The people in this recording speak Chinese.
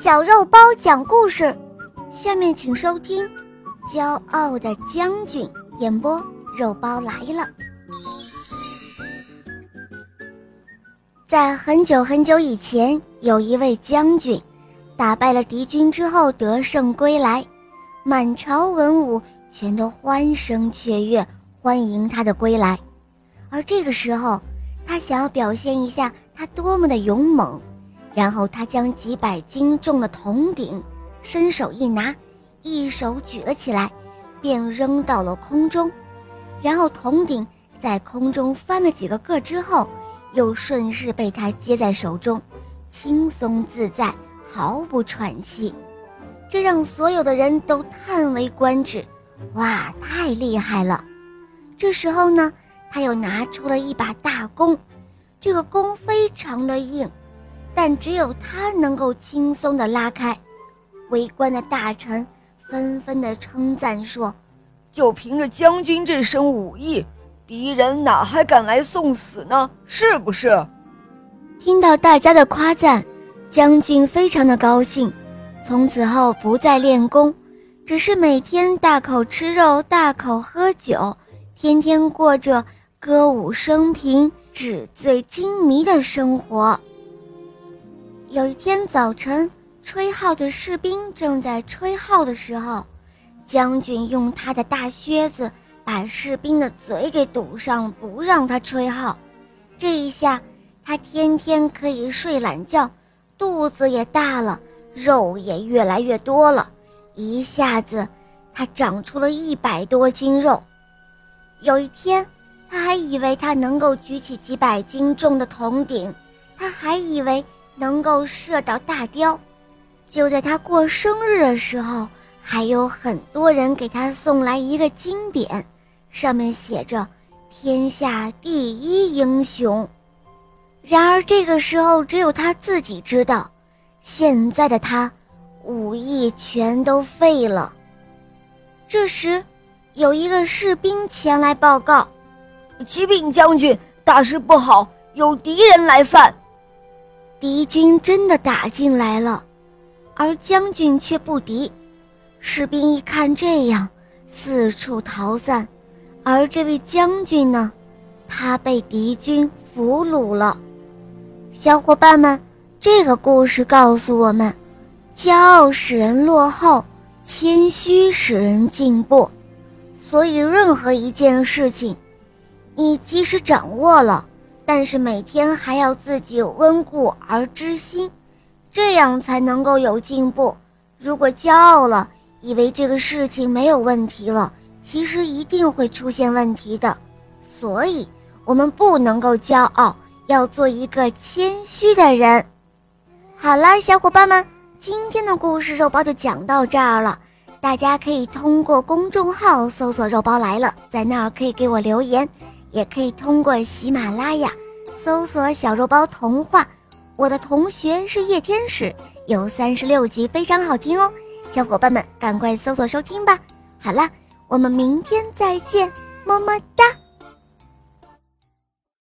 小肉包讲故事，下面请收听《骄傲的将军》演播。肉包来了。在很久很久以前，有一位将军，打败了敌军之后得胜归来，满朝文武全都欢声雀跃，欢迎他的归来。而这个时候，他想要表现一下他多么的勇猛。然后他将几百斤重的铜鼎伸手一拿，一手举了起来，便扔到了空中。然后铜鼎在空中翻了几个个之后，又顺势被他接在手中，轻松自在，毫不喘息。这让所有的人都叹为观止。哇，太厉害了！这时候呢，他又拿出了一把大弓，这个弓非常的硬。但只有他能够轻松地拉开，围观的大臣纷纷地称赞说：“就凭着将军这身武艺，敌人哪还敢来送死呢？是不是？”听到大家的夸赞，将军非常的高兴，从此后不再练功，只是每天大口吃肉、大口喝酒，天天过着歌舞升平、纸醉金迷的生活。有一天早晨，吹号的士兵正在吹号的时候，将军用他的大靴子把士兵的嘴给堵上，不让他吹号。这一下，他天天可以睡懒觉，肚子也大了，肉也越来越多了。一下子，他长出了一百多斤肉。有一天，他还以为他能够举起几百斤重的铜鼎，他还以为。能够射到大雕，就在他过生日的时候，还有很多人给他送来一个金匾，上面写着“天下第一英雄”。然而这个时候，只有他自己知道，现在的他，武艺全都废了。这时，有一个士兵前来报告：“启禀将军，大事不好，有敌人来犯。”敌军真的打进来了，而将军却不敌。士兵一看这样，四处逃散。而这位将军呢，他被敌军俘虏了。小伙伴们，这个故事告诉我们：骄傲使人落后，谦虚使人进步。所以，任何一件事情，你即使掌握了。但是每天还要自己温故而知新，这样才能够有进步。如果骄傲了，以为这个事情没有问题了，其实一定会出现问题的。所以，我们不能够骄傲，要做一个谦虚的人。好了，小伙伴们，今天的故事肉包就讲到这儿了。大家可以通过公众号搜索“肉包来了”，在那儿可以给我留言。也可以通过喜马拉雅搜索“小肉包童话”，我的同学是夜天使，有三十六集，非常好听哦，小伙伴们赶快搜索收听吧。好啦，我们明天再见，么么哒。